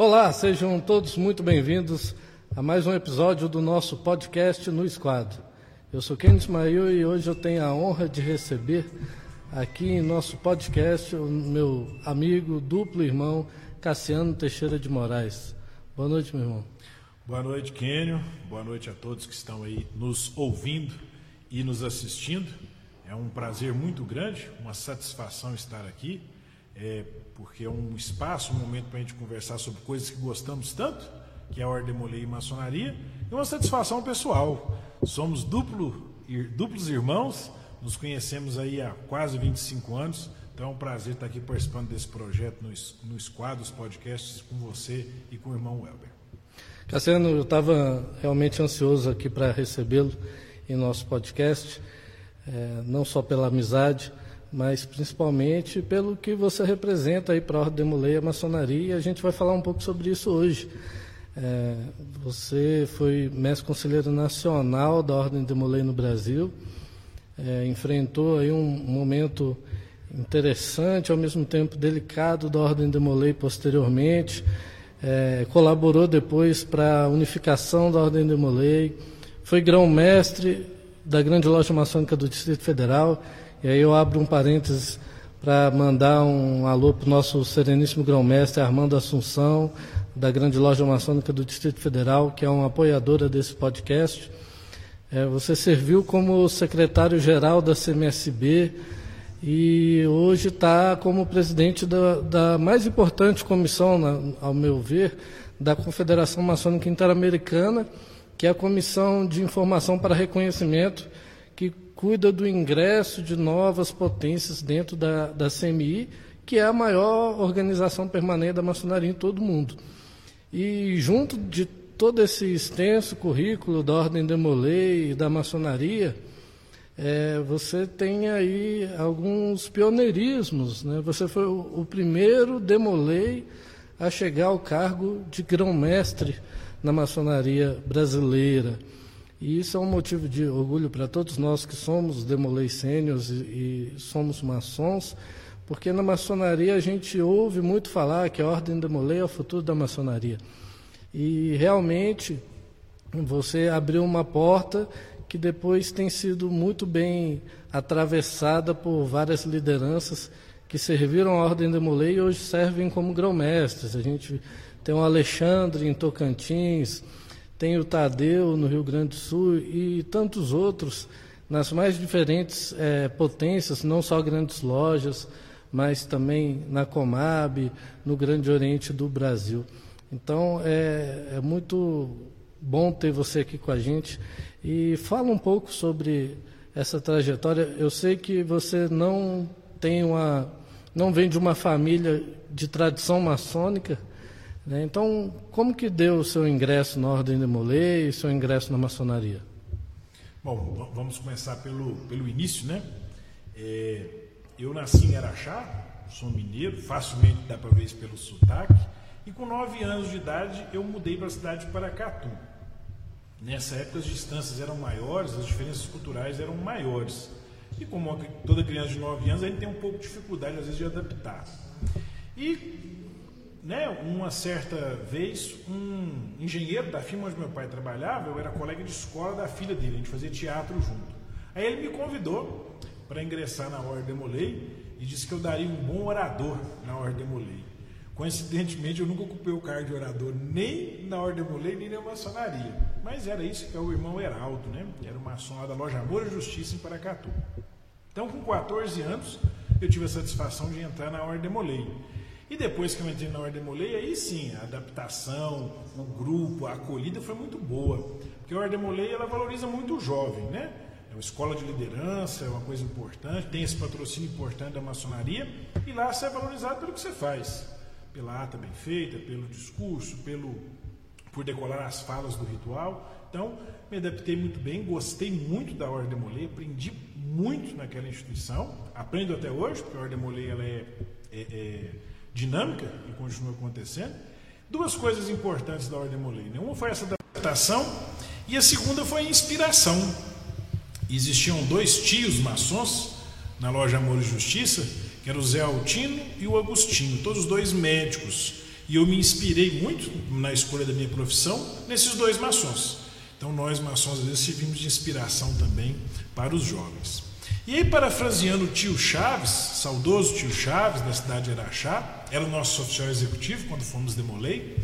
Olá, sejam todos muito bem-vindos a mais um episódio do nosso podcast no Esquadro. Eu sou Ken Ismail e hoje eu tenho a honra de receber aqui em nosso podcast o meu amigo, duplo irmão, Cassiano Teixeira de Moraes. Boa noite, meu irmão. Boa noite, Kênio. Boa noite a todos que estão aí nos ouvindo e nos assistindo. É um prazer muito grande, uma satisfação estar aqui, é, porque é um espaço, um momento para a gente conversar sobre coisas que gostamos tanto, que é a Ordem Molei e Maçonaria, e uma satisfação pessoal. Somos duplo, duplos irmãos, nos conhecemos aí há quase 25 anos, então é um prazer estar aqui participando desse projeto no, no Esquadro, os podcasts, com você e com o irmão Welber. Cassiano, eu estava realmente ansioso aqui para recebê-lo em nosso podcast, é, não só pela amizade, mas principalmente pelo que você representa aí para a Ordem Demolei e a maçonaria, a gente vai falar um pouco sobre isso hoje. É, você foi mestre conselheiro nacional da Ordem Demolei no Brasil, é, enfrentou aí um momento interessante, ao mesmo tempo delicado da Ordem Demolei posteriormente, é, colaborou depois para a unificação da Ordem Demolei, foi grão-mestre da Grande Loja Maçônica do Distrito Federal, e aí eu abro um parênteses para mandar um alô para o nosso sereníssimo grão-mestre Armando Assunção, da Grande Loja Maçônica do Distrito Federal, que é uma apoiadora desse podcast. É, você serviu como secretário-geral da CMSB, e hoje está como presidente da, da, mais importante comissão, na, ao meu ver, da Confederação Maçônica Interamericana, que é a Comissão de Informação para Reconhecimento, que cuida do ingresso de novas potências dentro da, da CMI, que é a maior organização permanente da maçonaria em todo o mundo. E junto de todo esse extenso currículo da Ordem de Molay e da maçonaria, é, você tem aí alguns pioneirismos. Né? Você foi o, o primeiro demolei a chegar ao cargo de grão-mestre na maçonaria brasileira. E isso é um motivo de orgulho para todos nós que somos demolei sênios e, e, somos maçons, porque na maçonaria a gente ouve muito falar que a ordem demolei é o futuro da maçonaria. E realmente você abriu uma porta que depois tem sido muito bem atravessada por várias lideranças que serviram a Ordem de Molay e hoje servem como grão-mestres. A gente tem o Alexandre em Tocantins, tem o Tadeu no Rio Grande do Sul e tantos outros nas mais diferentes é, potências, não só grandes lojas, mas também na Comab, no Grande Oriente do Brasil. Então é, é muito bom ter você aqui com a gente. E fala um pouco sobre essa trajetória. Eu sei que você não tem uma, não vem de uma família de tradição maçônica? Então como que deu o seu ingresso na Ordem de Molay e seu ingresso na maçonaria? Bom, vamos começar pelo, pelo início, né? É, eu nasci em Araxá, sou mineiro, facilmente dá para ver isso pelo sotaque, e com nove anos de idade eu mudei para a cidade de Paracatu. Nessa época as distâncias eram maiores, as diferenças culturais eram maiores. E como toda criança de 9 anos, a gente tem um pouco de dificuldade às vezes de adaptar. E né, uma certa vez, um engenheiro da firma onde meu pai trabalhava, eu era colega de escola da filha dele, a gente fazia teatro junto. Aí ele me convidou para ingressar na Ordem Molei e disse que eu daria um bom orador na Ordem Molei. Coincidentemente, eu nunca ocupei o cargo de orador nem na Ordem Molei, nem na maçonaria. Mas era isso que é o irmão Heraldo, né? Era o maçom lá da loja Amor e Justiça em Paracatu. Então, com 14 anos, eu tive a satisfação de entrar na Ordem Molei. E depois que eu entrei na Ordem Molei, aí sim, a adaptação, o grupo, a acolhida foi muito boa. Porque a Ordem Molei, ela valoriza muito o jovem, né? É uma escola de liderança, é uma coisa importante, tem esse patrocínio importante da maçonaria, e lá você é valorizado pelo que você faz pela ata bem feita, pelo discurso, pelo por decolar as falas do ritual. Então, me adaptei muito bem, gostei muito da Ordem Molay, aprendi muito naquela instituição, aprendo até hoje, porque a Ordem Molay ela é, é, é, dinâmica e continua acontecendo. Duas coisas importantes da Ordem Molay. Né? Uma foi essa adaptação e a segunda foi a inspiração. Existiam dois tios maçons na loja Amor e Justiça que era o Zé Altino e o Agostinho, todos dois médicos. E eu me inspirei muito na escolha da minha profissão nesses dois maçons. Então nós maçons às vezes servimos de inspiração também para os jovens. E aí, parafraseando o tio Chaves, saudoso tio Chaves, da cidade de Araxá, era o nosso oficial executivo quando fomos demolei,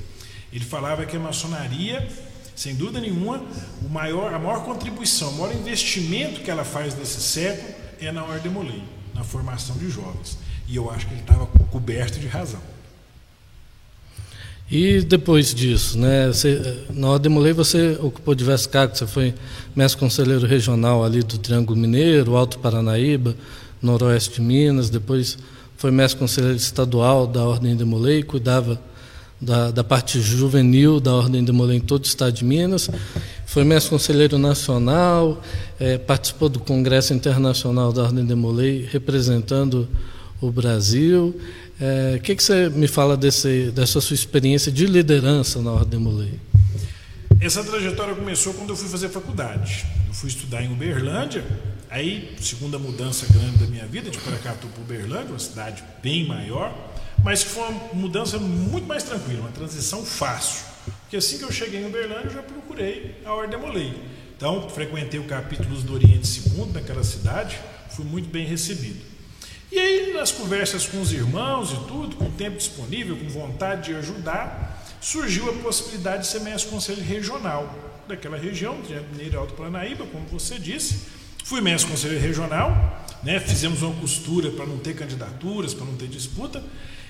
ele falava que a maçonaria, sem dúvida nenhuma, o maior, a maior contribuição, o maior investimento que ela faz nesse século é na Ordem Demolei, na formação de jovens. E eu acho que ele estava coberto de razão. E depois disso, né, você, na Ordem Molei você ocupou diversos cargos, você foi mestre conselheiro regional ali do Triângulo Mineiro, Alto Paranaíba, Noroeste de Minas, depois foi mestre conselheiro estadual da Ordem de Molei, cuidava da, da parte juvenil da Ordem de Molei em todo o estado de Minas, foi mestre conselheiro nacional, é, participou do Congresso Internacional da Ordem de Molei, representando o Brasil, o é, que, que você me fala desse, dessa sua experiência de liderança na Ordem Molei? Essa trajetória começou quando eu fui fazer faculdade. Eu fui estudar em Uberlândia, aí, segunda mudança grande da minha vida, de Paracatu para Uberlândia, uma cidade bem maior, mas que foi uma mudança muito mais tranquila, uma transição fácil. Porque assim que eu cheguei em Uberlândia, eu já procurei a Ordem Molei. Então, frequentei o capítulo do Oriente II naquela cidade, fui muito bem recebido. E aí, nas conversas com os irmãos e tudo, com tempo disponível, com vontade de ajudar, surgiu a possibilidade de ser mestre conselho regional daquela região, de Mineiro Alto Planaíba, como você disse. Fui mestre conselheiro regional, né, fizemos uma costura para não ter candidaturas, para não ter disputa,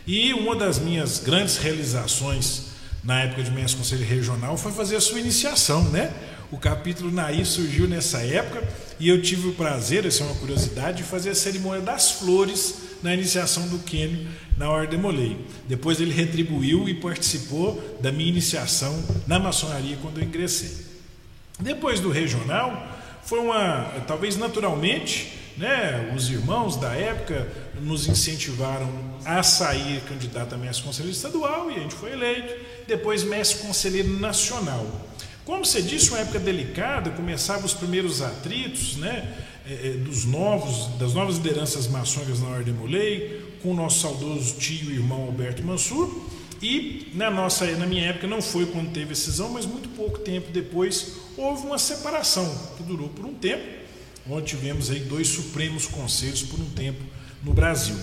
e uma das minhas grandes realizações na época de mestre conselheiro regional foi fazer a sua iniciação, né? O capítulo Naí surgiu nessa época e eu tive o prazer, essa é uma curiosidade, de fazer a cerimônia das flores na iniciação do Quênio na Ordem Molei. Depois ele retribuiu e participou da minha iniciação na maçonaria quando eu ingressei. Depois do regional, foi uma, talvez naturalmente, né, os irmãos da época nos incentivaram a sair candidato a mestre conselheiro estadual e a gente foi eleito, depois mestre conselheiro nacional. Como você disse, uma época delicada, começavam os primeiros atritos né, é, é, dos novos, das novas lideranças maçônicas na Ordem Molei, com o nosso saudoso tio e irmão Alberto Mansur. E na, nossa, na minha época não foi quando teve a cisão, mas muito pouco tempo depois houve uma separação, que durou por um tempo, onde tivemos aí dois supremos conselhos por um tempo no Brasil.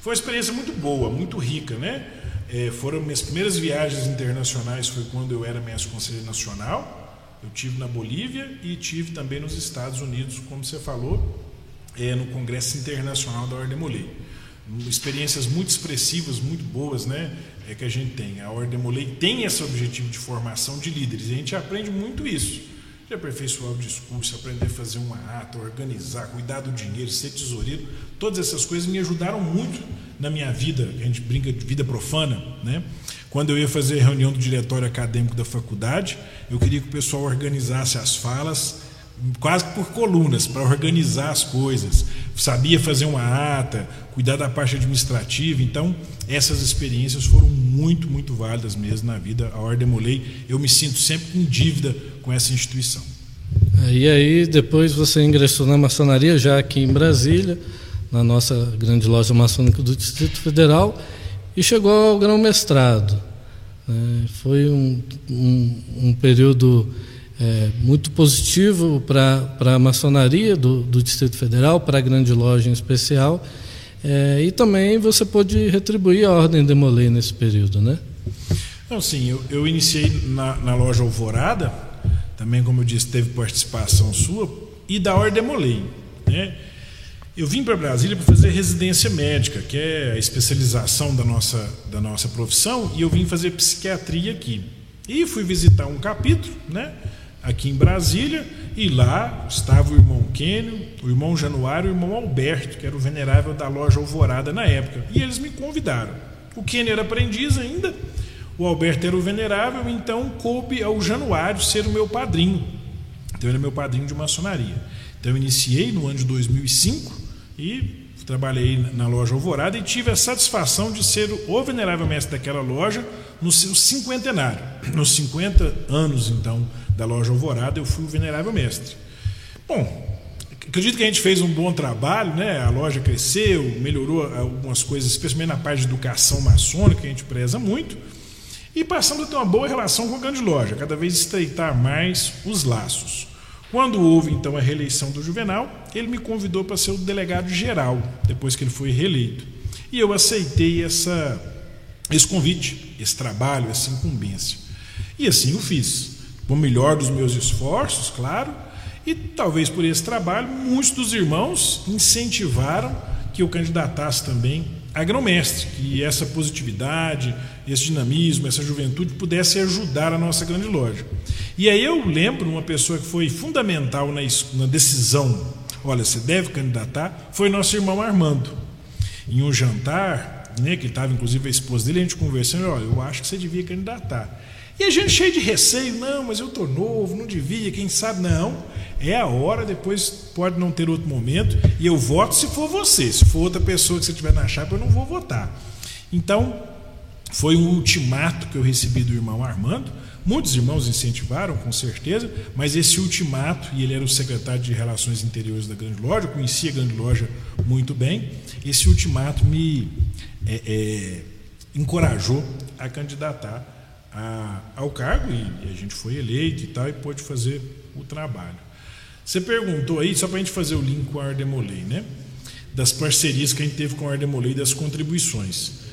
Foi uma experiência muito boa, muito rica, né? É, foram minhas primeiras viagens internacionais foi quando eu era mestre conselheiro nacional. Eu tive na Bolívia e tive também nos Estados Unidos, como você falou, é, no Congresso Internacional da Ordem Molei. Experiências muito expressivas, muito boas, né? É que a gente tem. A Ordem Molei tem esse objetivo de formação de líderes. E a gente aprende muito isso. De aperfeiçoar o discurso, aprender a fazer uma ata, organizar, cuidar do dinheiro, ser tesoureiro. Todas essas coisas me ajudaram muito na minha vida, a gente brinca de vida profana, né? Quando eu ia fazer reunião do diretório acadêmico da faculdade, eu queria que o pessoal organizasse as falas quase por colunas, para organizar as coisas. Sabia fazer uma ata, cuidar da parte administrativa. Então, essas experiências foram muito, muito válidas mesmo na vida. A Ordem Molei, eu me sinto sempre em dívida com essa instituição. E aí, depois você ingressou na maçonaria, já aqui em Brasília na nossa grande loja maçônica do Distrito Federal e chegou ao grão-mestrado. Né? Foi um, um, um período é, muito positivo para a maçonaria do, do, Distrito Federal, para a grande loja em especial, é, e também você pôde retribuir a Ordem de nesse período, né? Não, sim, eu, eu iniciei na, na, loja Alvorada, também como eu disse, teve participação sua, e da Ordem de Molay, né? Eu vim para Brasília para fazer residência médica, que é a especialização da nossa, da nossa profissão, e eu vim fazer psiquiatria aqui. E fui visitar um capítulo, né, aqui em Brasília, e lá estava o irmão Quênio, o irmão Januário e o irmão Alberto, que era o venerável da loja Alvorada na época. E eles me convidaram. O Quênio era aprendiz ainda, o Alberto era o venerável, então coube ao Januário ser o meu padrinho. Então ele é meu padrinho de maçonaria. Então eu iniciei no ano de 2005 e trabalhei na loja Alvorada e tive a satisfação de ser o venerável mestre daquela loja no seu cinquentenário. Nos 50 anos, então, da loja Alvorada, eu fui o venerável mestre. Bom, acredito que a gente fez um bom trabalho, né? A loja cresceu, melhorou algumas coisas, especialmente na parte de educação maçônica, que a gente preza muito. E passamos a ter uma boa relação com a grande loja, cada vez estreitar mais os laços. Quando houve então a reeleição do Juvenal, ele me convidou para ser o delegado geral, depois que ele foi reeleito. E eu aceitei essa, esse convite, esse trabalho, essa incumbência. E assim o fiz. O melhor dos meus esforços, claro, e talvez por esse trabalho, muitos dos irmãos incentivaram que eu candidatasse também a grão-mestre, que essa positividade, esse dinamismo, essa juventude pudesse ajudar a nossa grande loja. E aí eu lembro uma pessoa que foi fundamental na, na decisão, olha, você deve candidatar, foi nosso irmão Armando. Em um jantar, né, que estava inclusive a esposa dele, a gente conversando, olha, eu acho que você devia candidatar. E a gente cheio de receio, não, mas eu estou novo, não devia, quem sabe, não é a hora, depois pode não ter outro momento, e eu voto se for você. Se for outra pessoa que você tiver na chapa, eu não vou votar. Então, foi um ultimato que eu recebi do irmão Armando. Muitos irmãos incentivaram, com certeza, mas esse ultimato, e ele era o secretário de Relações Interiores da Grande Loja, eu conhecia a Grande Loja muito bem, esse ultimato me é, é, encorajou a candidatar a, ao cargo, e a gente foi eleito e tal, e pôde fazer o trabalho. Você perguntou aí, só para a gente fazer o link com a Ardemolei, né? Das parcerias que a gente teve com a Ardemolei das contribuições.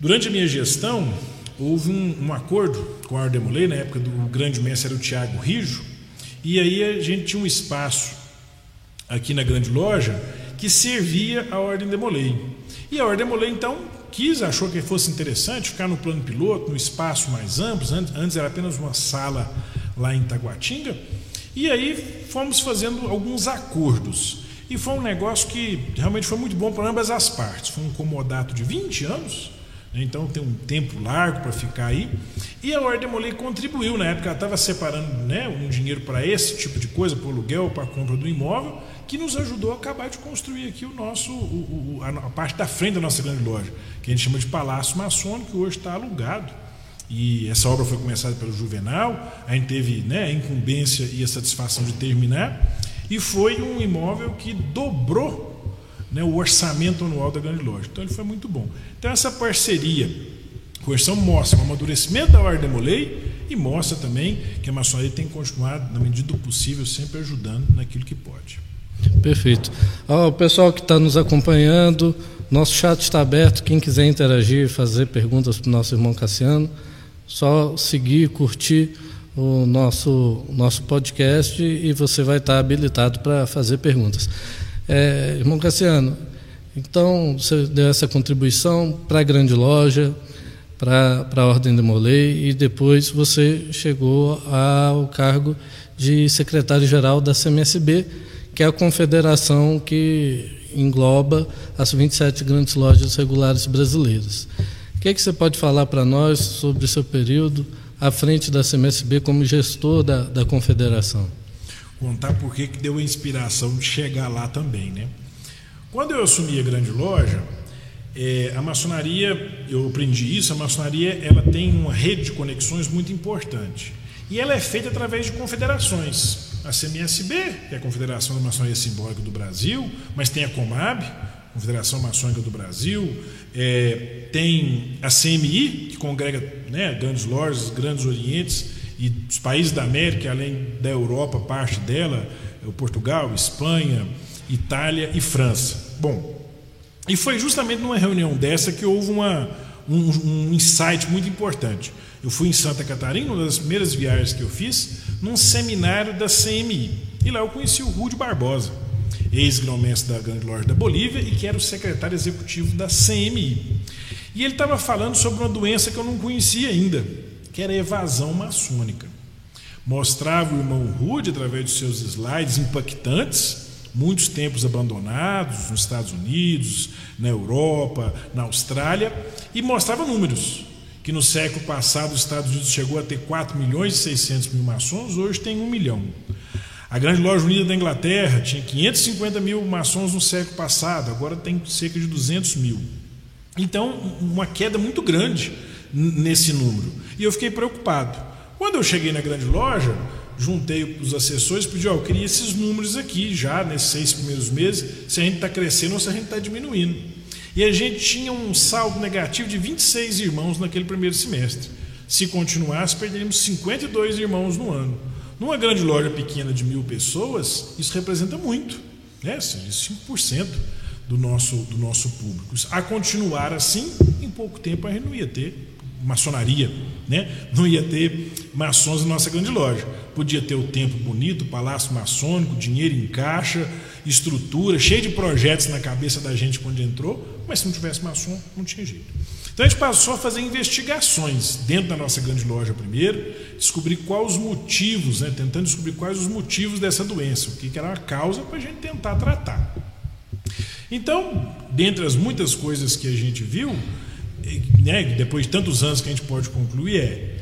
Durante a minha gestão, houve um, um acordo com a Ardemolei, na época do grande mestre era o Tiago Rijo, e aí a gente tinha um espaço aqui na grande loja que servia à Ordem Demolei. E a Ordem Demolei, então, quis, achou que fosse interessante ficar no plano piloto, no espaço mais amplo, antes era apenas uma sala lá em Taguatinga, e aí fomos fazendo alguns acordos. E foi um negócio que realmente foi muito bom para ambas as partes. Foi um comodato de 20 anos, né? então tem um tempo largo para ficar aí. E a Ordem Molei contribuiu, na época ela estava separando né, um dinheiro para esse tipo de coisa, para o aluguel, para a compra do imóvel, que nos ajudou a acabar de construir aqui o nosso, o, o, a parte da frente da nossa grande loja, que a gente chama de Palácio Maçônico, que hoje está alugado e essa obra foi começada pelo Juvenal, a gente teve né, a incumbência e a satisfação de terminar, e foi um imóvel que dobrou né, o orçamento anual da grande loja. Então ele foi muito bom. Então essa parceria a mostra o amadurecimento da Ordem Molei e mostra também que a maçonaria tem continuado, na medida do possível, sempre ajudando naquilo que pode. Perfeito. o pessoal que está nos acompanhando, nosso chat está aberto. Quem quiser interagir, fazer perguntas para o nosso irmão Cassiano, só seguir, curtir o nosso, nosso podcast e você vai estar habilitado para fazer perguntas. É, irmão Cassiano, então você deu essa contribuição para a grande loja, para a Ordem de Molay e depois você chegou ao cargo de secretário-geral da CMSB, que é a confederação que engloba as 27 grandes lojas regulares brasileiras que, é que você pode falar para nós sobre o seu período à frente da CMSB como gestor da, da confederação? Contar por que deu a inspiração de chegar lá também, né? Quando eu assumi a grande loja, é, a maçonaria, eu aprendi isso, a maçonaria ela tem uma rede de conexões muito importante. E ela é feita através de confederações. A CMSB, que é a Confederação da Maçonaria Simbólica do Brasil, mas tem a Comab, Confederação Maçônica do Brasil, é, tem a CMI, que congrega né, grandes lojas, grandes orientes e os países da América, além da Europa, parte dela, o Portugal, Espanha, Itália e França. Bom, e foi justamente numa reunião dessa que houve uma, um, um insight muito importante. Eu fui em Santa Catarina, uma das primeiras viagens que eu fiz, num seminário da CMI. E lá eu conheci o Rude Barbosa ex-grão-mestre da Grande Loja da Bolívia e que era o secretário executivo da CMI. E ele estava falando sobre uma doença que eu não conhecia ainda, que era a evasão maçônica. Mostrava o irmão Rude, através de seus slides impactantes, muitos tempos abandonados nos Estados Unidos, na Europa, na Austrália, e mostrava números. Que no século passado os Estados Unidos chegou a ter 4 milhões e 600 mil maçons, hoje tem 1 milhão. A Grande Loja Unida da Inglaterra tinha 550 mil maçons no século passado, agora tem cerca de 200 mil. Então, uma queda muito grande nesse número. E eu fiquei preocupado. Quando eu cheguei na grande loja, juntei os assessores e pedi: ó, eu queria esses números aqui já nesses seis primeiros meses, se a gente está crescendo ou se a gente está diminuindo. E a gente tinha um saldo negativo de 26 irmãos naquele primeiro semestre. Se continuasse, perderíamos 52 irmãos no ano. Numa grande loja pequena de mil pessoas, isso representa muito, né? 5% do nosso, do nosso público. A continuar assim, em pouco tempo a gente não ia ter maçonaria, né? não ia ter maçons na nossa grande loja. Podia ter o templo bonito, palácio maçônico, dinheiro em caixa, estrutura, cheio de projetos na cabeça da gente quando entrou, mas se não tivesse maçom, não tinha jeito. Então a gente passou a fazer investigações dentro da nossa grande loja primeiro, descobrir quais os motivos, né? tentando descobrir quais os motivos dessa doença, o que, era a causa para a gente tentar tratar. Então, dentre as muitas coisas que a gente viu, né, depois de tantos anos que a gente pode concluir, é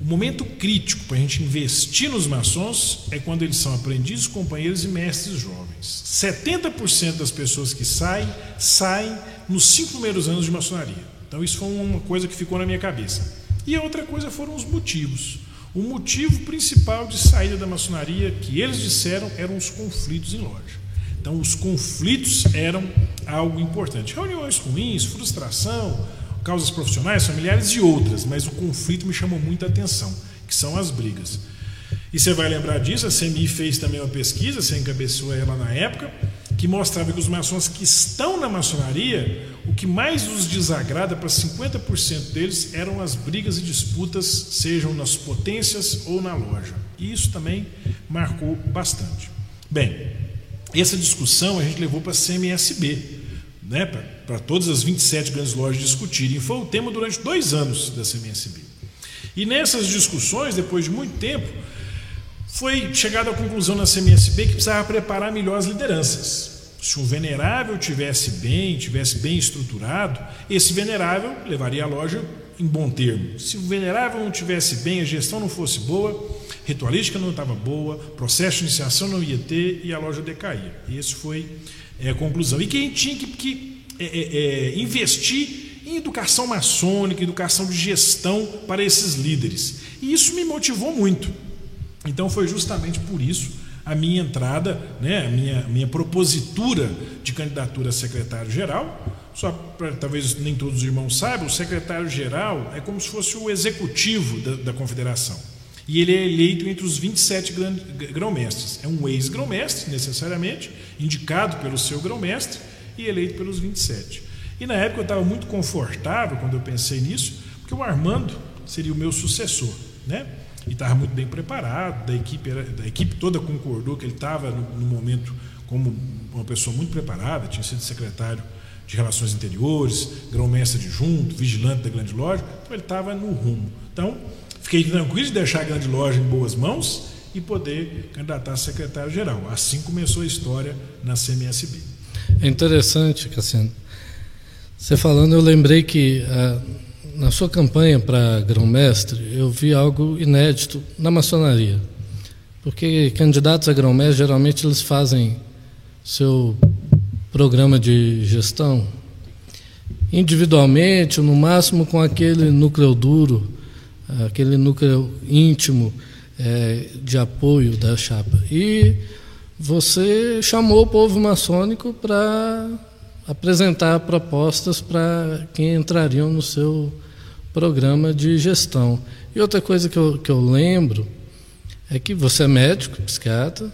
o momento crítico para a gente investir nos maçons é quando eles são aprendizes, companheiros e mestres jovens. 70% das pessoas que saem, saem nos cinco primeiros anos de maçonaria. Então, isso foi uma coisa que ficou na minha cabeça. E a outra coisa foram os motivos. O motivo principal de saída da maçonaria, que eles disseram, eram os conflitos em loja. Então, os conflitos eram algo importante. Reuniões ruins, frustração, causas profissionais, familiares e outras, mas o conflito me chamou muita atenção, que são as brigas. E você vai lembrar disso, a CMI fez também uma pesquisa, você encabeçou ela na época, que mostrava que os maçons que estão na maçonaria, o que mais os desagrada para 50% deles eram as brigas e disputas, sejam nas potências ou na loja. E isso também marcou bastante. Bem, essa discussão a gente levou para a CMSB, né, para todas as 27 grandes lojas discutirem. Foi o tema durante dois anos da CMSB. E nessas discussões, depois de muito tempo, foi chegado à conclusão na CMSB que precisava preparar melhor as lideranças. Se um venerável tivesse bem, tivesse bem estruturado, esse venerável levaria a loja em bom termo. Se o venerável não tivesse bem, a gestão não fosse boa, ritualística não estava boa, processo de iniciação não ia ter e a loja decaía. E esse foi é, a conclusão. E quem tinha que, que é, é, investir em educação maçônica, educação de gestão para esses líderes. E isso me motivou muito. Então foi justamente por isso a minha entrada, né, a minha, minha propositura de candidatura a secretário-geral. Só para talvez nem todos os irmãos saibam, o secretário-geral é como se fosse o executivo da, da confederação. E ele é eleito entre os 27 grão-mestres. É um ex-grão-mestre, necessariamente, indicado pelo seu grão-mestre e eleito pelos 27. E na época eu estava muito confortável quando eu pensei nisso, porque o Armando seria o meu sucessor, né? E estava muito bem preparado, da equipe, era, da equipe toda concordou que ele estava no, no momento como uma pessoa muito preparada, tinha sido secretário de Relações Interiores, grão-mestre adjunto, vigilante da grande loja, então ele estava no rumo. Então, Fiquei tranquilo de deixar a grande loja em boas mãos e poder candidatar a secretário-geral. Assim começou a história na CMSB. É interessante, Cassiano. Você falando, eu lembrei que ah, na sua campanha para grão-mestre, eu vi algo inédito na maçonaria. Porque candidatos a grão-mestre, geralmente eles fazem seu programa de gestão individualmente, no máximo com aquele núcleo duro aquele núcleo íntimo é, de apoio da chapa. E você chamou o povo maçônico para apresentar propostas para quem entrariam no seu programa de gestão. E outra coisa que eu, que eu lembro é que você é médico, psiquiatra,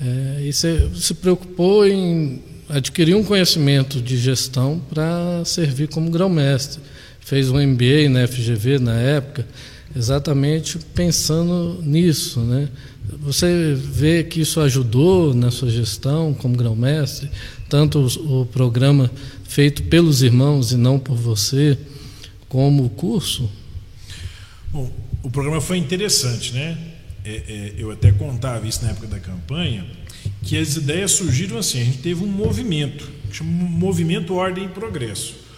é, e você se preocupou em adquirir um conhecimento de gestão para servir como grão-mestre fez um MBA na FGV na época, exatamente pensando nisso. Né? Você vê que isso ajudou na sua gestão como grão-mestre, tanto o, o, programa feito pelos irmãos e não por você, como curso? Bom, o programa foi interessante, né? É, é, eu até contava isso na época da campanha, que as ideias surgiram assim, a gente teve um movimento, que chama Movimento Ordem e Progresso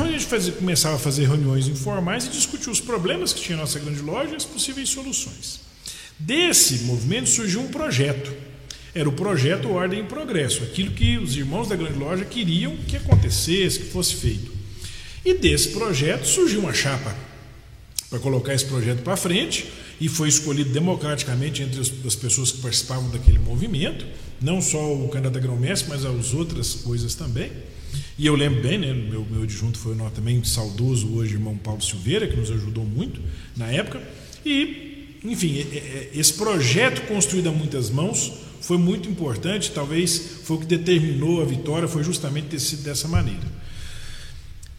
a gente fazia, começava a fazer reuniões informais e discutir os problemas que tinha a nossa grande loja e as possíveis soluções. Desse movimento surgiu um projeto. Era o projeto Ordem e Progresso, aquilo que os irmãos da grande loja queriam que acontecesse, que fosse feito. E desse projeto surgiu uma chapa para colocar esse projeto para frente e foi escolhido democraticamente entre as pessoas que participavam daquele movimento, não só o a grão-mestre, mas as outras coisas também. E eu lembro bem, né, meu, meu adjunto foi o também saudoso hoje, irmão Paulo Silveira, que nos ajudou muito na época. E, enfim, esse projeto construído a muitas mãos foi muito importante, talvez foi o que determinou a vitória, foi justamente ter sido dessa maneira.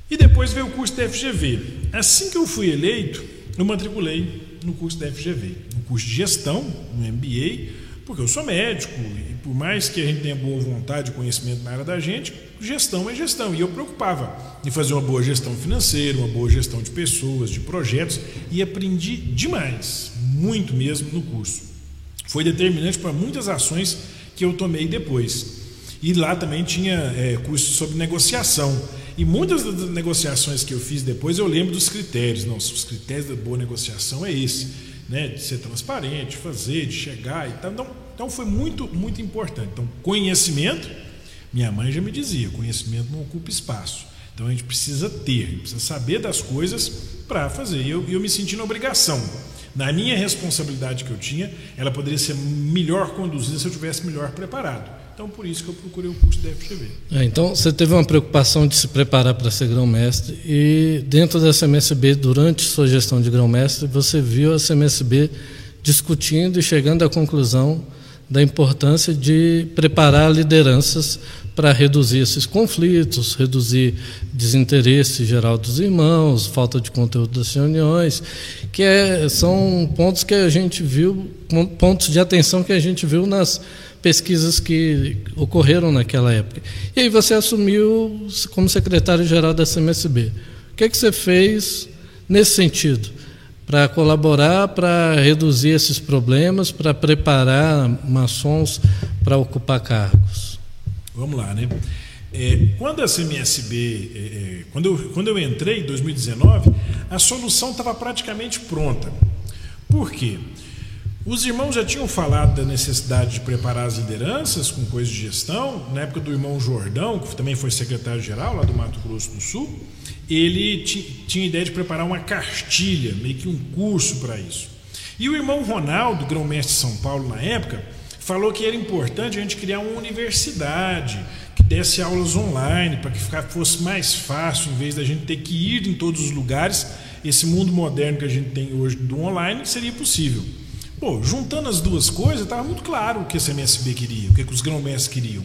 E depois veio o curso da FGV. Assim que eu fui eleito, eu matriculei no curso da FGV, no curso de gestão, no MBA, porque eu sou médico e por mais que a gente tenha boa vontade e conhecimento na área da gente, gestão é gestão. E eu preocupava em fazer uma boa gestão financeira, uma boa gestão de pessoas, de projetos, e aprendi demais, muito mesmo no curso. Foi determinante para muitas ações que eu tomei depois. E lá também tinha é, curso sobre negociação. E muitas das negociações que eu fiz depois eu lembro dos critérios. Não, os critérios da boa negociação é esse né, de ser transparente, fazer, de chegar e tal. Então, então foi muito, muito importante. Então, conhecimento, minha mãe já me dizia, conhecimento não ocupa espaço. Então a gente precisa ter, precisa saber das coisas para fazer. E eu, eu me senti na obrigação. Na minha responsabilidade que eu tinha, ela poderia ser melhor conduzida se eu tivesse melhor preparado. Então, por isso que eu procurei o curso da FGV. É, então, você teve uma preocupação de se preparar para ser grão-mestre e dentro da CMSB, durante sua gestão de grão-mestre, você viu a CMSB discutindo e chegando à conclusão da importância de preparar lideranças para reduzir esses conflitos, reduzir desinteresse geral dos irmãos, falta de conteúdo das reuniões, que é, são pontos que a gente viu, pontos de atenção que a gente viu nas pesquisas que ocorreram naquela época. E aí você assumiu como secretário-geral da CMSB. O que, é que você fez nesse sentido? Para colaborar, para reduzir esses problemas, para preparar maçons para ocupar cargos? Vamos lá, né? É, quando a CMSB, é, é, quando, eu, quando eu entrei em 2019, a solução estava praticamente pronta. Por quê? Os irmãos já tinham falado da necessidade de preparar as lideranças com coisas de gestão. Na época do irmão Jordão, que também foi secretário-geral lá do Mato Grosso do Sul, ele tinha ideia de preparar uma cartilha, meio que um curso para isso. E o irmão Ronaldo, grão-mestre de São Paulo na época, falou que era importante a gente criar uma universidade que desse aulas online para que fosse mais fácil, em vez da gente ter que ir em todos os lugares. Esse mundo moderno que a gente tem hoje do online seria possível. Pô, juntando as duas coisas, estava muito claro o que a CMSB queria, o que, que os grão-mestres queriam.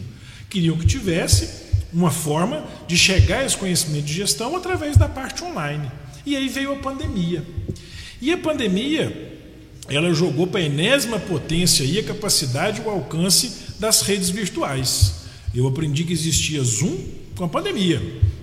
Queriam que tivesse uma forma de chegar a esse conhecimento de gestão através da parte online. E aí veio a pandemia. E a pandemia, ela jogou para a enésima potência aí a capacidade e o alcance das redes virtuais. Eu aprendi que existia Zoom com a pandemia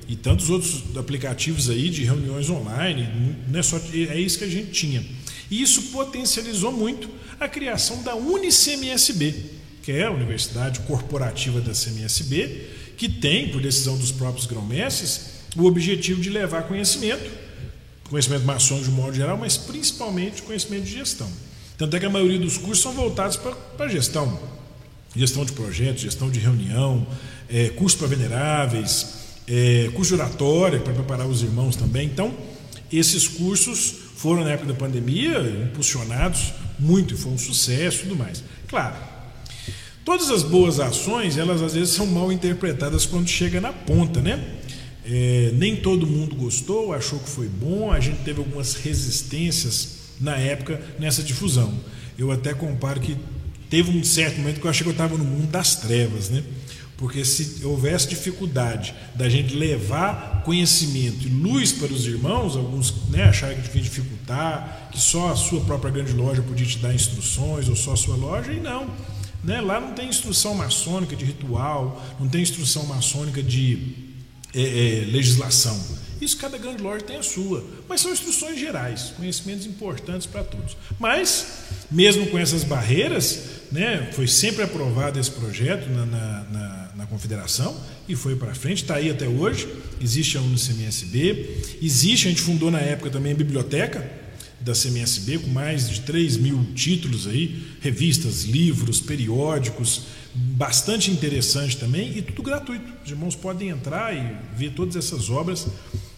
e tantos outros aplicativos aí de reuniões online, não é só é isso que a gente tinha. E isso potencializou muito a criação da UniCMSB, que é a Universidade Corporativa da CMSB, que tem, por decisão dos próprios grão-mestres, o objetivo de levar conhecimento, conhecimento maçônico de um modo geral, mas principalmente conhecimento de gestão. Tanto é que a maioria dos cursos são voltados para gestão. Gestão de projetos, gestão de reunião, é, curso para veneráveis, é, curso de oratória para preparar os irmãos também. Então, esses cursos foram na época da pandemia impulsionados muito foi um sucesso e tudo mais. Claro, todas as boas ações, elas às vezes são mal interpretadas quando chega na ponta, né? É, nem todo mundo gostou, achou que foi bom, a gente teve algumas resistências na época nessa difusão. Eu até comparo que teve um certo momento que eu achei que eu estava no mundo das trevas, né? Porque se houvesse dificuldade da gente levar conhecimento e luz para os irmãos, alguns né, acharam que devia dificultar, que só a sua própria grande loja podia te dar instruções, ou só a sua loja, e não. Né? Lá não tem instrução maçônica de ritual, não tem instrução maçônica de é, é, legislação. Isso cada grande loja tem a sua. Mas são instruções gerais, conhecimentos importantes para todos. Mas, mesmo com essas barreiras, né, foi sempre aprovado esse projeto na, na, na, na confederação e foi para frente, está aí até hoje. Existe a UNICMSB, existe, a gente fundou na época também a biblioteca da CMSB, com mais de 3 mil títulos aí, revistas, livros, periódicos, bastante interessante também e tudo gratuito. Os irmãos podem entrar e ver todas essas obras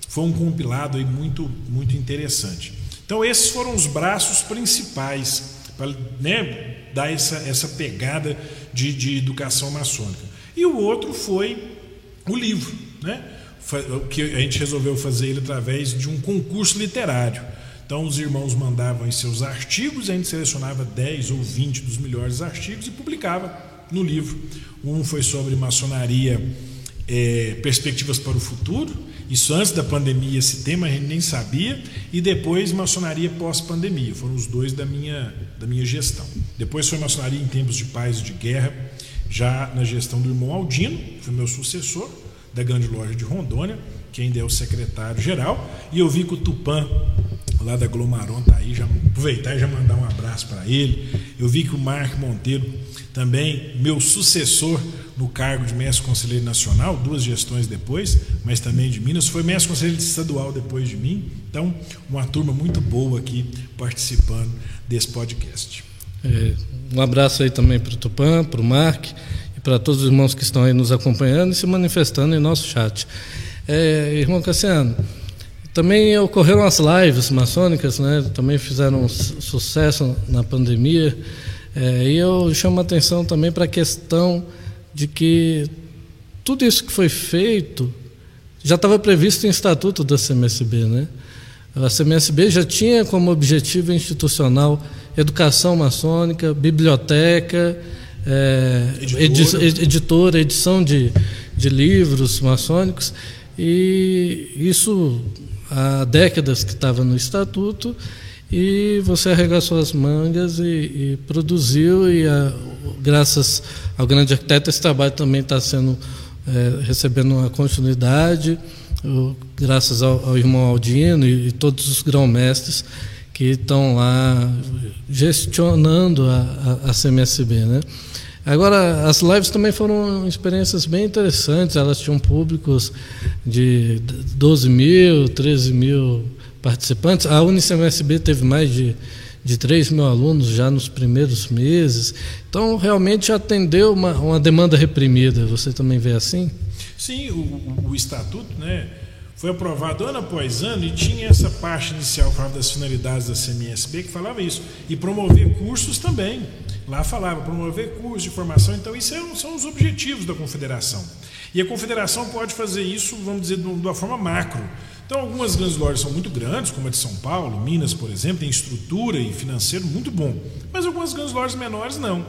foi um compilado aí muito, muito interessante. Então, esses foram os braços principais para né, dar essa, essa pegada de, de educação maçônica. E o outro foi o livro. né? que a gente resolveu fazer ele através de um concurso literário. Então os irmãos mandavam em seus artigos, a gente selecionava 10 ou 20 dos melhores artigos e publicava no livro. Um foi sobre maçonaria, é, perspectivas para o futuro. Isso antes da pandemia, esse tema a gente nem sabia. E depois maçonaria pós-pandemia. Foram os dois da minha, da minha gestão. Depois foi maçonaria em tempos de paz e de guerra, já na gestão do irmão Aldino, que foi meu sucessor, da grande loja de Rondônia, que ainda é o secretário-geral. E eu vi que o Tupã lá da Glomaron tá aí, já aproveitar e já mandar um abraço para ele. Eu vi que o Marco Monteiro, também meu sucessor no cargo de mestre conselheiro nacional, duas gestões depois, mas também de Minas, foi mestre conselheiro estadual depois de mim. Então, uma turma muito boa aqui participando desse podcast. É, um abraço aí também para o Tupã, para o Mark e para todos os irmãos que estão aí nos acompanhando e se manifestando em nosso chat. É, irmão Cassiano, também ocorreram as lives maçônicas, né? Também fizeram sucesso na pandemia. É, e eu chamo a atenção também para a questão de que tudo isso que foi feito já estava previsto em estatuto da CMSB, né? A CMSB já tinha como objetivo institucional educação maçônica, biblioteca, é, editora. editora, edição de, de livros maçônicos, e isso há décadas que estava no estatuto e você arregaçou as mangas e, e produziu e a, graças ao grande arquiteto esse trabalho também está sendo é, recebendo uma continuidade graças ao, ao, irmão Aldino e, e todos os grão-mestres que estão lá gestionando a, a, a CMSB, né? Agora, as lives também foram experiências bem interessantes, elas tinham públicos de 12 mil, 13 mil participantes. A UnicMSB teve mais de, de 3 mil alunos já nos primeiros meses. Então, realmente atendeu uma, uma demanda reprimida. Você também vê assim? Sim, o, o, o estatuto, né? Foi aprovado ano após ano e tinha essa parte inicial falava das finalidades da CMSB que falava isso. E promover cursos também. Lá falava promover cursos de formação. Então isso é são os objetivos da confederação. E a confederação pode fazer isso vamos dizer de uma forma macro. Então algumas grandes lojas são muito grandes como a de São Paulo Minas por exemplo tem estrutura e financeiro muito bom. Mas algumas grandes lojas menores não.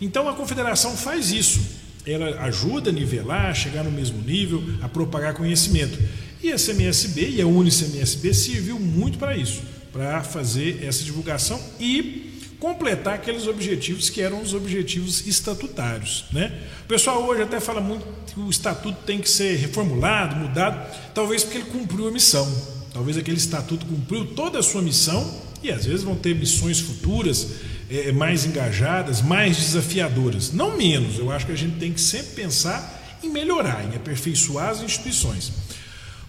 Então a confederação faz isso. Ela ajuda a nivelar, a chegar no mesmo nível, a propagar conhecimento. E a CMSB e a UniCMSB serviu muito para isso, para fazer essa divulgação e completar aqueles objetivos que eram os objetivos estatutários. Né? O pessoal hoje até fala muito que o estatuto tem que ser reformulado, mudado, talvez porque ele cumpriu a missão. Talvez aquele estatuto cumpriu toda a sua missão e às vezes vão ter missões futuras é, mais engajadas, mais desafiadoras. Não menos, eu acho que a gente tem que sempre pensar em melhorar, em aperfeiçoar as instituições.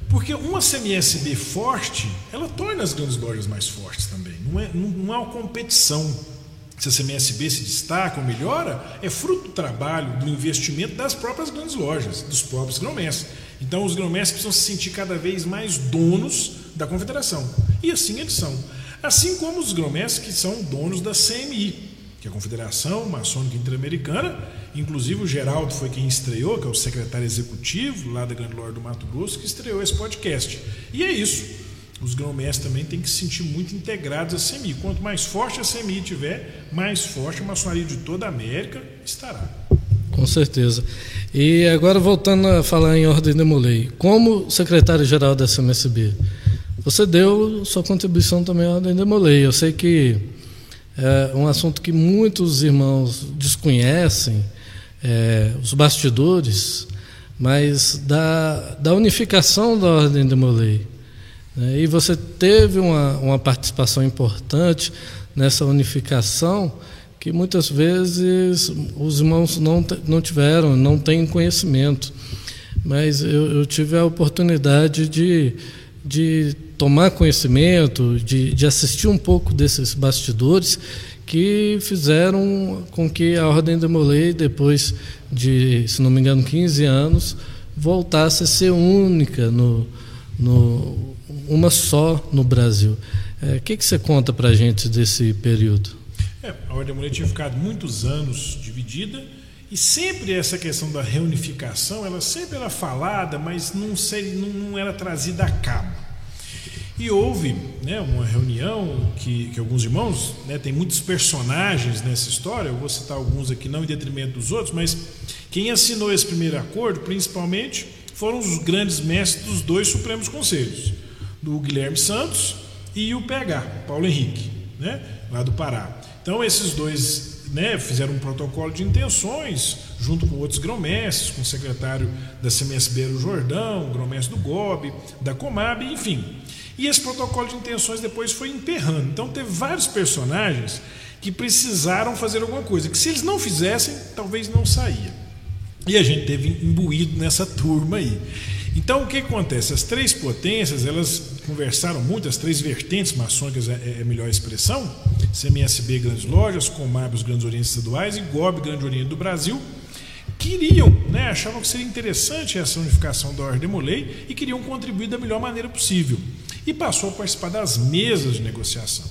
Porque uma CMSB forte, ela torna as grandes lojas mais fortes também. Não é, não, não é uma competição. Se a CMSB se destaca ou melhora, é fruto do trabalho, do investimento das próprias grandes lojas, dos próprios grão-mestres. Então, os grão-mestres precisam se sentir cada vez mais donos da confederação. E assim eles são. Assim como os grão-mestres que são donos da CMI, que é a Confederação Maçônica Interamericana. Inclusive o Geraldo foi quem estreou, que é o secretário executivo lá da Grande Lorde do Mato Grosso, que estreou esse podcast. E é isso. Os grão-mestres também têm que se sentir muito integrados à CMI. Quanto mais forte a CMI tiver, mais forte a maçonaria de toda a América estará. Com certeza. E agora voltando a falar em ordem de Molei, como secretário-geral da CMSB, você deu sua contribuição também à ordem de Molei. Eu sei que é um assunto que muitos irmãos desconhecem, é, os bastidores, mas da, da unificação da Ordem de Molay. Né? E você teve uma, uma participação importante nessa unificação que muitas vezes os irmãos não, não tiveram, não têm conhecimento. Mas eu, eu tive a oportunidade de, de tomar conhecimento, de, de assistir um pouco desses bastidores que fizeram com que a Ordem de Molay, depois de, se não me engano, 15 anos, voltasse a ser única, no, no uma só no Brasil. É, o é, que, que você conta para a gente desse período? É, a Ordem de Molay tinha ficado muitos anos dividida E sempre essa questão da reunificação, ela sempre era falada, mas não, seria, não, não era trazida a cabo. E houve né, uma reunião que, que alguns irmãos, né, tem muitos personagens nessa história, eu vou citar alguns aqui não em detrimento dos outros, mas quem assinou esse primeiro acordo, principalmente, foram os grandes mestres dos dois Supremos Conselhos, do Guilherme Santos e o PH, Paulo Henrique, né, lá do Pará. Então esses dois né, fizeram um protocolo de intenções, junto com outros grão-mestres, com o secretário da CMSB o Jordão, grão-mestre do GOB, da Comab, enfim. E esse protocolo de intenções depois foi emperrando. Então teve vários personagens que precisaram fazer alguma coisa, que se eles não fizessem, talvez não saía. E a gente teve imbuído nessa turma aí. Então o que acontece? As três potências, elas conversaram muito, as três vertentes maçônicas é, é a melhor expressão, CMSB Grandes Lojas, Comab os Grandes Orientes Estaduais e GOB Grande Oriente do Brasil, queriam, né, achavam que seria interessante essa unificação da Ordem Demolei e queriam contribuir da melhor maneira possível. E passou a participar das mesas de negociação.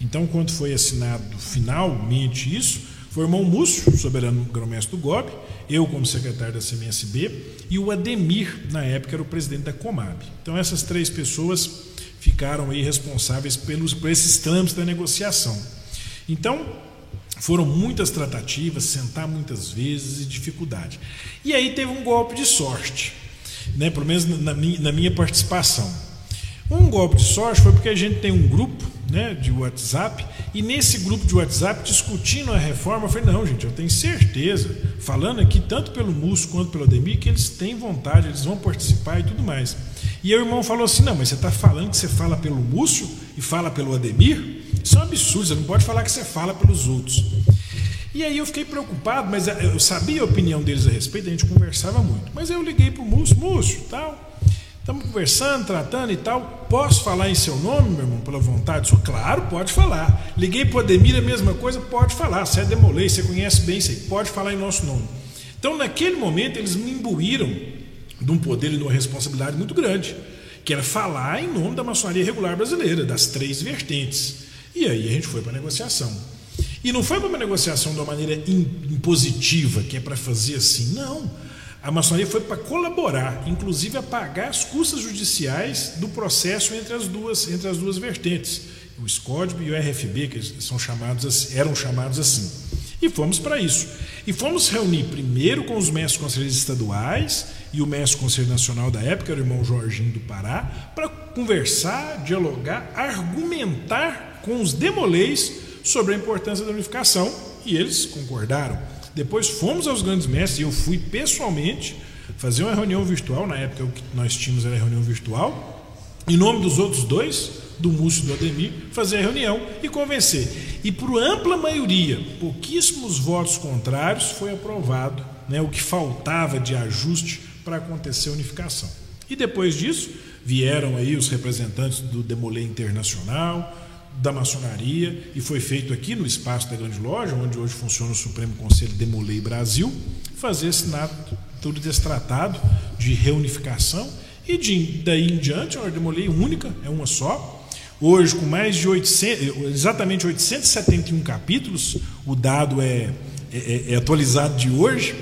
Então, quando foi assinado finalmente isso, foi o irmão Múcio, soberano grão-mestre do GOB, eu como secretário da CMSB e o Ademir, na época, era o presidente da Comab. Então, essas três pessoas ficaram aí responsáveis pelos, por esses trâmites da negociação. Então, foram muitas tratativas, sentar muitas vezes e dificuldade. E aí teve um golpe de sorte, né, pelo menos na na minha participação. Um golpe de sorte foi porque a gente tem um grupo né, de WhatsApp, e nesse grupo de WhatsApp, discutindo a reforma, eu falei, não, gente, eu tenho certeza, falando aqui tanto pelo Múcio quanto pelo Ademir, que eles têm vontade, eles vão participar e tudo mais. E o irmão falou assim: não, mas você está falando que você fala pelo Múcio e fala pelo Ademir? Isso é um absurdo, você não pode falar que você fala pelos outros. E aí eu fiquei preocupado, mas eu sabia a opinião deles a respeito, a gente conversava muito. Mas eu liguei para o Múcio, Múcio, tal, estamos conversando, tratando e tal. Posso falar em seu nome, meu irmão, pela vontade? Sou claro, pode falar. Liguei para o Ademir, a mesma coisa, pode falar. Você é demolei, você conhece bem isso aí, pode falar em nosso nome. Então, naquele momento, eles me imbuíram de um poder e de uma responsabilidade muito grande, que era falar em nome da maçonaria regular brasileira, das três vertentes. E aí a gente foi para a negociação. E não foi para uma negociação de uma maneira impositiva, que é para fazer assim, não. A maçonaria foi para colaborar, inclusive a pagar as custas judiciais do processo entre as duas, entre as duas vertentes, o SCODB e o RFB, que são chamados, eram chamados assim. E fomos para isso. E fomos reunir primeiro com os mestres conselheiros estaduais e o mestre conselho nacional da época, era o irmão Jorginho do Pará, para conversar, dialogar, argumentar com os demolês sobre a importância da unificação e eles concordaram. Depois fomos aos grandes mestres e eu fui pessoalmente fazer uma reunião virtual, na época o que nós tínhamos era reunião virtual, em nome dos outros dois, do Múcio e do Ademir, fazer a reunião e convencer. E por ampla maioria, pouquíssimos votos contrários, foi aprovado né, o que faltava de ajuste para acontecer a unificação. E depois disso, vieram aí os representantes do Demolê Internacional, da maçonaria, e foi feito aqui no espaço da Grande Loja, onde hoje funciona o Supremo Conselho Demolê Brasil, fazer assinado todo esse tratado de reunificação e de, daí em diante a Ordem Demolê única, é uma só. Hoje, com mais de 800, exatamente 871 capítulos, o dado é, é, é atualizado de hoje,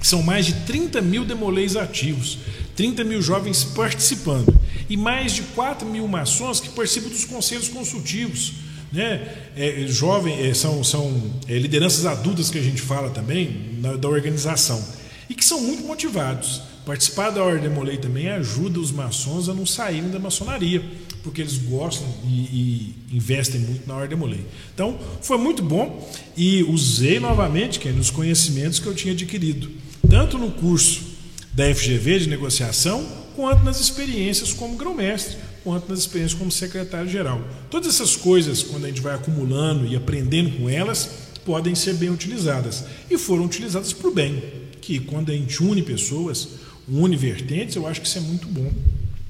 são mais de 30 mil demolês ativos, 30 mil jovens participando e mais de 4 mil maçons que participam dos conselhos consultivos. Né? É, jovem, é, são, são é, lideranças adultas que a gente fala também na, da organização e que são muito motivados. Participar da Ordem Demolei também ajuda os maçons a não saírem da maçonaria, porque eles gostam e, e investem muito na Ordem Demolei. Então, foi muito bom e usei novamente que é, nos conhecimentos que eu tinha adquirido tanto no curso da FGV de negociação, quanto nas experiências como grão-mestre, quanto nas experiências como secretário-geral. Todas essas coisas, quando a gente vai acumulando e aprendendo com elas, podem ser bem utilizadas. E foram utilizadas para o bem, que quando a gente une pessoas, une vertentes, eu acho que isso é muito bom,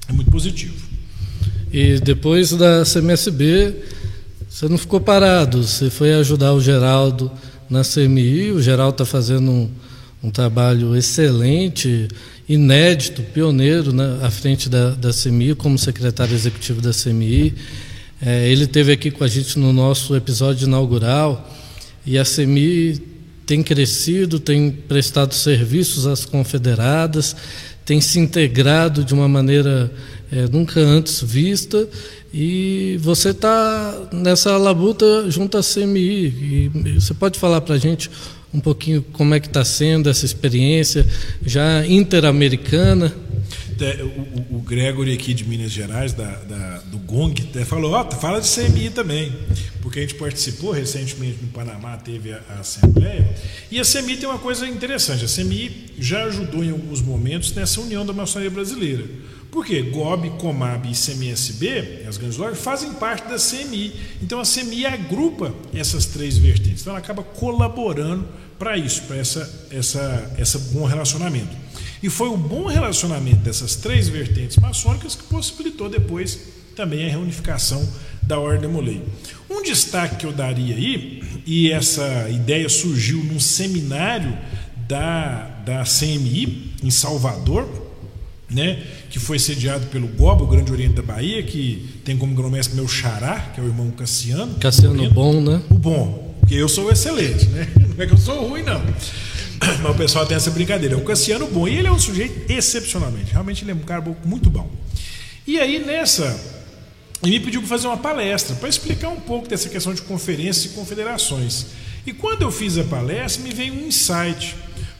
é muito positivo. E depois da CMSB, você não ficou parado, você foi ajudar o Geraldo na CMI, o Geraldo está fazendo um um trabalho excelente, inédito, pioneiro né, à frente da, da CMI, como secretário executivo da CMI. É, ele teve aqui com a gente no nosso episódio inaugural e a CMI tem crescido, tem prestado serviços às confederadas, tem se integrado de uma maneira é, nunca antes vista e você está nessa labuta junto à CMI. Você pode falar para a gente um pouquinho como é que está sendo essa experiência já interamericana? O, o, Gregory aqui de Minas Gerais, da, da do GONG, falou, oh, fala de CMI também, porque a gente participou recentemente no Panamá, teve a, a, Assembleia, e a CMI tem uma coisa interessante, a CMI já ajudou em alguns momentos nessa união da maçonaria brasileira. Por quê? GOB, COMAB e CMSB, as grandes lojas, fazem parte da CMI. Então a CMI agrupa essas três vertentes. Então ela acaba colaborando para isso, para essa, essa, essa bom relacionamento. E foi o bom relacionamento dessas três vertentes maçônicas que possibilitou depois também a reunificação da Ordem Molei. Um destaque que eu daria aí, e essa ideia surgiu num seminário da, da CMI em Salvador, né, que foi sediado pelo GOB, o Grande Oriente da Bahia, que tem como grão-mestre meu xará, que é o irmão Cassiano. Cassiano Bom, né? O bom, porque eu sou o excelente, né? Não é que eu sou ruim, não. Mas o pessoal tem essa brincadeira. É o Cassiano bom. E ele é um sujeito excepcionalmente. Realmente ele é um cara muito bom. E aí nessa. Ele me pediu para fazer uma palestra para explicar um pouco dessa questão de conferências e confederações. E quando eu fiz a palestra, me veio um insight.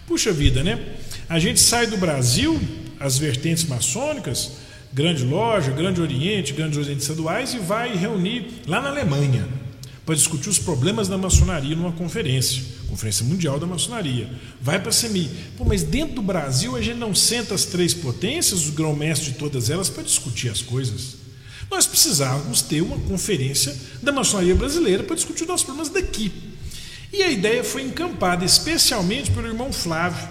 Puxa vida, né? A gente sai do Brasil, as vertentes maçônicas, Grande Loja, Grande Oriente, Grandes Orientes Estaduais, e vai reunir lá na Alemanha para discutir os problemas da maçonaria numa conferência, Conferência Mundial da Maçonaria. Vai para a CEMI. Pô, mas dentro do Brasil a gente não senta as três potências, os grão-mestres de todas elas, para discutir as coisas. Nós precisávamos ter uma conferência da maçonaria brasileira para discutir os nossos problemas daqui. E a ideia foi encampada especialmente pelo irmão Flávio,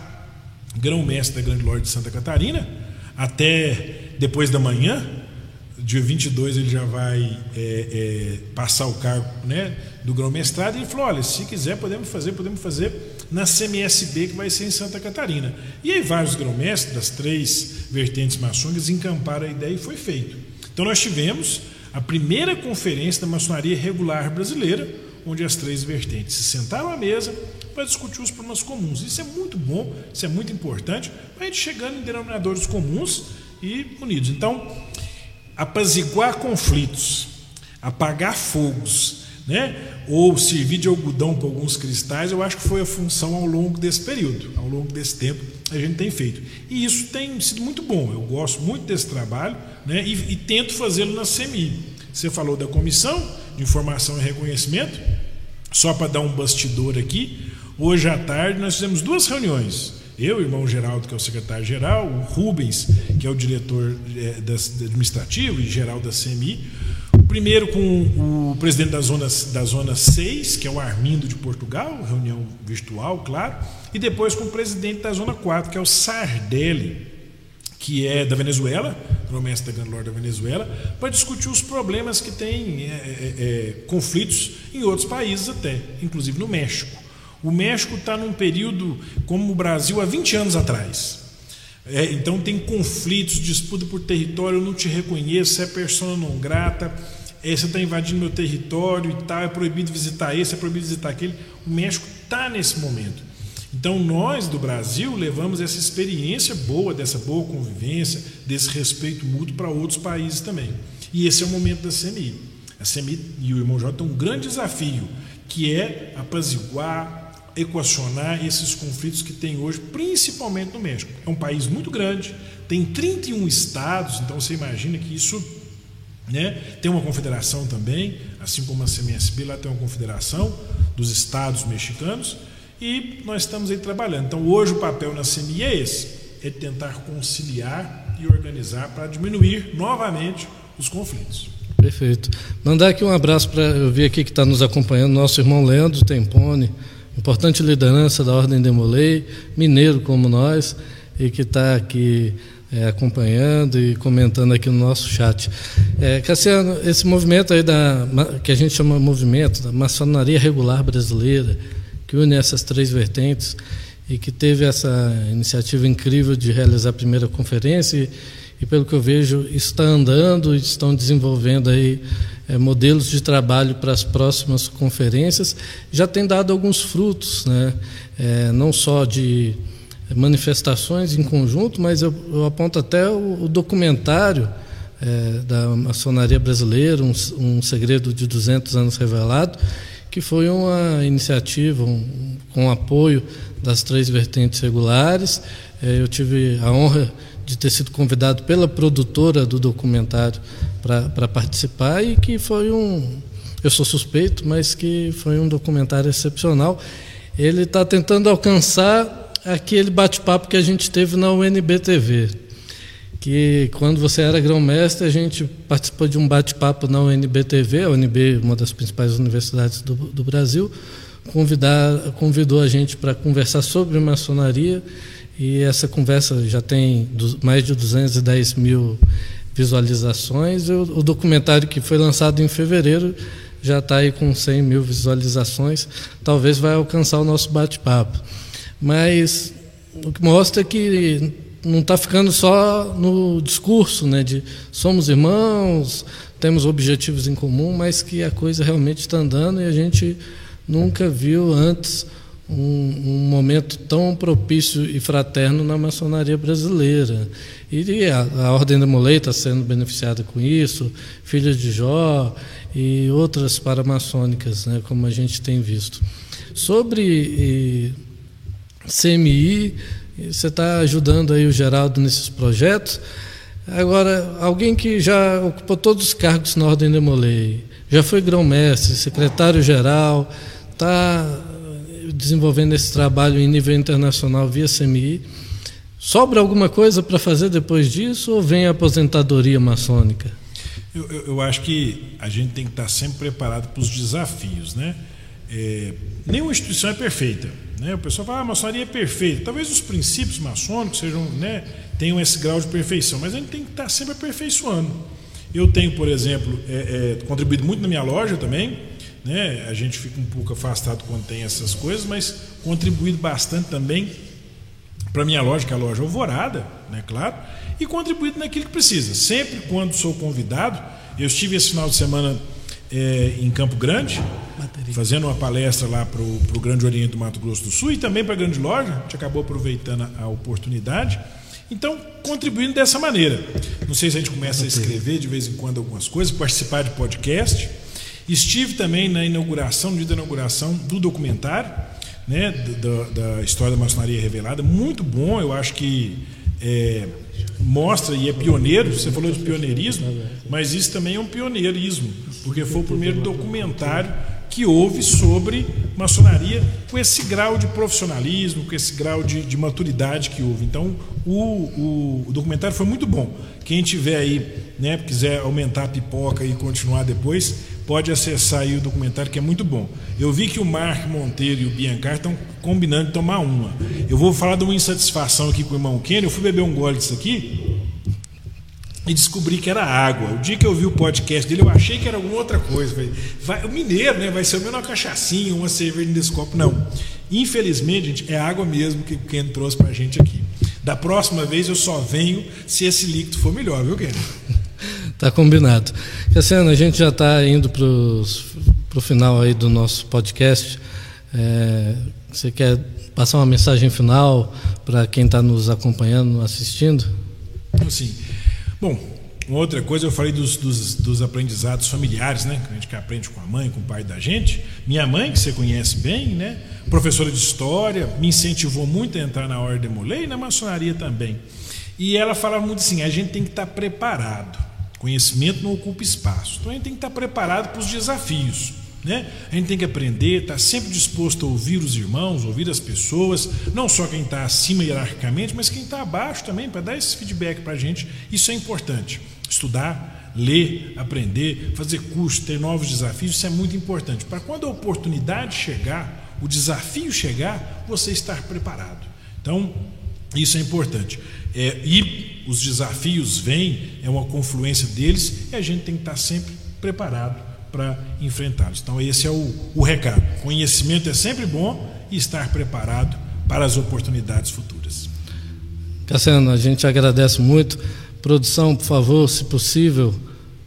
grão-mestre da Grande Lorde de Santa Catarina, até depois da manhã, dia 22 ele já vai é, é, passar o cargo né, do grão-mestrado, e ele falou: olha, se quiser, podemos fazer, podemos fazer na CMSB, que vai ser em Santa Catarina. E aí vários grão-mestres das três vertentes maçônicas encamparam a ideia e foi feito. Então nós tivemos a primeira conferência da maçonaria regular brasileira, onde as três vertentes se sentaram à mesa para discutir os problemas comuns. Isso é muito bom, isso é muito importante, para a gente chegando em denominadores comuns e unidos. Então, apaziguar conflitos, apagar fogos, né? ou servir de algodão para alguns cristais, eu acho que foi a função ao longo desse período, ao longo desse tempo a gente tem feito. E isso tem sido muito bom, eu gosto muito desse trabalho né? e, e tento fazê-lo na CMI. Você falou da comissão de informação e reconhecimento, só para dar um bastidor aqui, hoje à tarde nós fizemos duas reuniões eu, o irmão Geraldo, que é o secretário-geral, o Rubens, que é o diretor é, administrativo e geral da CMI. O primeiro com o presidente da zona, da zona 6, que é o Armindo de Portugal, reunião virtual, claro, e depois com o presidente da zona 4, que é o Sardelli, que é da Venezuela, promessa da Grande da Venezuela, para discutir os problemas que tem é, é, é, conflitos em outros países até, inclusive no México. O México está num período como o Brasil há 20 anos atrás. É, então tem conflitos, disputa por território, eu não te reconheço, você é persona não grata, é, você está invadindo meu território e tal, é proibido visitar esse, é proibido visitar aquele. O México está nesse momento. Então nós do Brasil levamos essa experiência boa, dessa boa convivência, desse respeito mútuo para outros países também. E esse é o momento da CMI. A CMI e o Irmão J têm um grande desafio, que é apaziguar, equacionar esses conflitos que tem hoje, principalmente no México. É um país muito grande, tem 31 estados, então você imagina que isso né, tem uma confederação também, assim como a CMSB lá tem uma confederação dos estados mexicanos, e nós estamos aí trabalhando. Então hoje o papel na CMI é esse, é tentar conciliar e organizar para diminuir novamente os conflitos. Perfeito. Mandar aqui um abraço para eu vi aqui que está nos acompanhando, nosso irmão Leandro Tempone, importante liderança da Ordem Demolei, mineiro como nós, e que está aqui é, acompanhando e comentando aqui no nosso chat. É, Cassiano, esse movimento aí da, que a gente chama movimento da maçonaria regular brasileira, que une essas três vertentes e que teve essa iniciativa incrível de realizar a primeira conferência e, e pelo que eu vejo está andando e estão desenvolvendo aí é, modelos de trabalho para as próximas conferências, já tem dado alguns frutos, né? É, não só de manifestações em conjunto, mas eu, eu aponto até o, o documentário é, da maçonaria brasileira, um, um, segredo de 200 anos revelado, que foi uma iniciativa um, com apoio das três vertentes regulares. É, eu tive a honra de ter sido convidado pela produtora do documentário para participar e que foi um. Eu sou suspeito, mas que foi um documentário excepcional. Ele está tentando alcançar aquele bate-papo que a gente teve na UNB-TV. Que quando você era grão-mestre, a gente participou de um bate-papo na UNB-TV, a UNB, uma das principais universidades do, do Brasil, convidar, convidou a gente para conversar sobre maçonaria e essa conversa já tem mais de 210 mil visualizações. O, o documentário que foi lançado em fevereiro já está aí com 100 mil visualizações. Talvez vai alcançar o nosso bate-papo. Mas o que mostra é que não está ficando só no discurso, né, de somos irmãos, temos objetivos em comum, mas que a coisa realmente está andando e a gente nunca viu antes um, um, momento tão propício e fraterno na maçonaria brasileira. E a, a Ordem da Molei está sendo beneficiada com isso, Filhos de Jó e outras paramaçônicas, né, como a gente tem visto. Sobre CMI, você está ajudando aí o Geraldo nesses projetos. Agora, alguém que já ocupou todos os cargos na Ordem da Molei, já foi grão-mestre, secretário-geral, está desenvolvendo esse trabalho em nível internacional via CMI. Sobra alguma coisa para fazer depois disso ou vem a aposentadoria maçônica? Eu, eu, eu, acho que a gente tem que estar sempre preparado para os desafios. Né? É, nenhuma instituição é perfeita. Né? O pessoal fala, ah, a maçonaria é perfeita. Talvez os princípios maçônicos sejam, né, tenham esse grau de perfeição, mas a gente tem que estar sempre aperfeiçoando. Eu tenho, por exemplo, é, é, contribuído muito na minha loja também, né? A gente fica um pouco afastado quando tem essas coisas, mas contribuído bastante também para minha loja, que é a loja Alvorada, né, claro, e contribuído naquilo que precisa. Sempre quando sou convidado, eu estive esse final de semana é, em Campo Grande, fazendo uma palestra lá para o Grande Oriente do Mato Grosso do Sul e também para a Grande Loja, a gente acabou aproveitando a oportunidade. Então, contribuindo dessa maneira. Não sei se a gente começa a escrever de vez em quando algumas coisas, participar de podcast. Estive também na inauguração, no dia da inauguração do documentário, né, da, da história da maçonaria revelada, muito bom, eu acho que é, mostra e é pioneiro. Você falou de pioneirismo, mas isso também é um pioneirismo, porque foi o primeiro documentário que houve sobre maçonaria com esse grau de profissionalismo, com esse grau de, de maturidade que houve. Então, o, o, o, documentário foi muito bom. Quem tiver aí, né, quiser aumentar a pipoca e continuar depois, pode acessar aí o documentário que é muito bom. Eu vi que o Mark Monteiro e o Biancar estão combinando de tomar uma. Eu vou falar de uma insatisfação aqui com o irmão Kenny. Eu fui beber um gole disso aqui e descobri que era água. O dia que eu vi o podcast dele, eu achei que era alguma outra coisa. Vai, o mineiro, né? Vai ser o menos uma cachaçinha, uma cerveja nesse copo. Não. Infelizmente, gente, é água mesmo que o Ken trouxe pra gente aqui. Da próxima vez eu só venho se esse líquido for melhor, viu, Ken? Tá combinado. Cassiano, a gente já está indo para o final aí do nosso podcast. É, você quer passar uma mensagem final para quem está nos acompanhando, assistindo? Sim. Bom, uma outra coisa, eu falei dos, dos, dos, aprendizados familiares, né? Que a gente aprende com a mãe, com o pai da gente. Minha mãe, que você conhece bem, né? Professora de história, me incentivou muito a entrar na Ordem Mulher e na maçonaria também. E ela falava muito assim: a gente tem que estar tá preparado. Conhecimento não ocupa espaço. Então a gente tem que estar preparado para os desafios. Né? A gente tem que aprender, estar sempre disposto a ouvir os irmãos, ouvir as pessoas, não só quem está acima hierarquicamente, mas quem está abaixo também, para dar esse feedback para a gente. Isso é importante. Estudar, ler, aprender, fazer curso, ter novos desafios, isso é muito importante. Para quando a oportunidade chegar, o desafio chegar, você estar preparado. Então, isso é importante. É, e os desafios vêm, é uma confluência deles, e a gente tem que estar sempre preparado para enfrentá-los. Então, esse é o, o recado. Conhecimento é sempre bom e estar preparado para as oportunidades futuras. Cassiano, a gente agradece muito. Produção, por favor, se possível,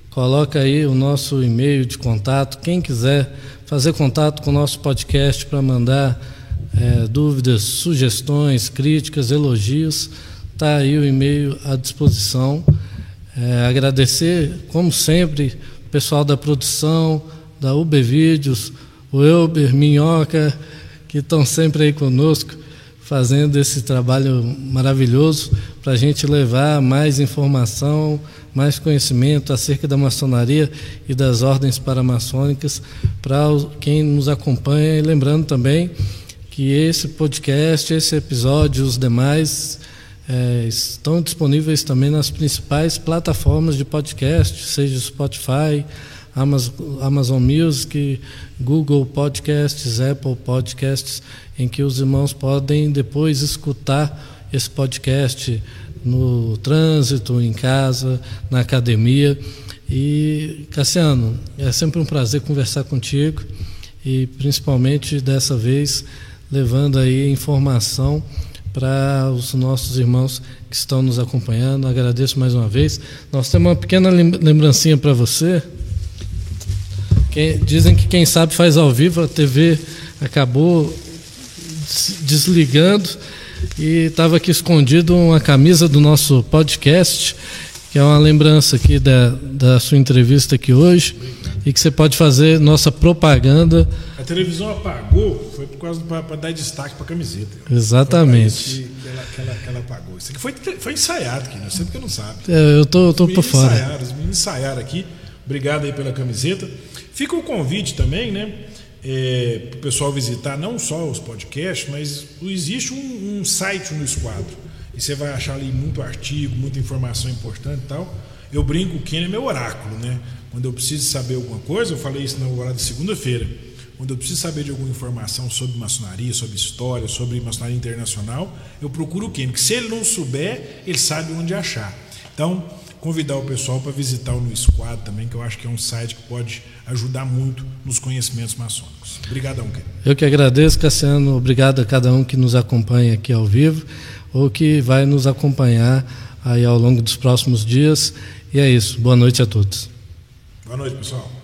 coloca aí o nosso e-mail de contato. Quem quiser fazer contato com o nosso podcast para mandar é, dúvidas, sugestões, críticas, elogios, está aí o e-mail à disposição. É, agradecer, como sempre, o pessoal da produção, da UB Vídeos, o Elber, Minhoca, que estão sempre aí conosco, fazendo esse trabalho maravilhoso para a gente levar mais informação, mais conhecimento acerca da maçonaria e das ordens paramaçônicas para quem nos acompanha. E lembrando também que esse podcast, esse episódio e os demais é, estão disponíveis também nas principais plataformas de podcast, seja Spotify, Amazon, Amazon Music, Google Podcasts, Apple Podcasts, em que os irmãos podem depois escutar esse podcast no trânsito, em casa, na academia. E, Cassiano, é sempre um prazer conversar contigo e principalmente dessa vez levando aí informação para os nossos irmãos que estão nos acompanhando. Agradeço mais uma vez. Nós temos uma pequena lembrancinha para você. Quem, dizem que quem sabe faz ao vivo, a TV acabou desligando e estava aqui escondido uma camisa do nosso podcast, que é uma lembrança aqui da, da sua entrevista aqui hoje e que você pode fazer nossa propaganda. A televisão apagou, causa para dar destaque para a camiseta. Exatamente. Que ela, que, ela, que ela apagou. Isso aqui foi, foi ensaiado aqui, né? Sempre que não sabe. É, eu tô, eu tô por fora. Ensaiaram, os meninos ensaiaram aqui. Obrigado aí pela camiseta. Fica o convite também, né? É, para o pessoal visitar não só os podcasts, mas existe um, um site no Esquadro. E você vai achar ali muito artigo, muita informação importante e tal. Eu brinco, o Ken é meu oráculo, né? Quando eu preciso saber alguma coisa, eu falei isso na hora de segunda-feira. Quando eu preciso saber de alguma informação sobre maçonaria, sobre história, sobre maçonaria internacional, eu procuro o porque se ele não souber, ele sabe onde achar. Então, convidar o pessoal para visitar o No Squad também, que eu acho que é um site que pode ajudar muito nos conhecimentos maçônicos. Obrigadão, Ken. Eu que agradeço, Cassiano. Obrigado a cada um que nos acompanha aqui ao vivo ou que vai nos acompanhar aí ao longo dos próximos dias. E é isso. Boa noite a todos. Boa noite, pessoal.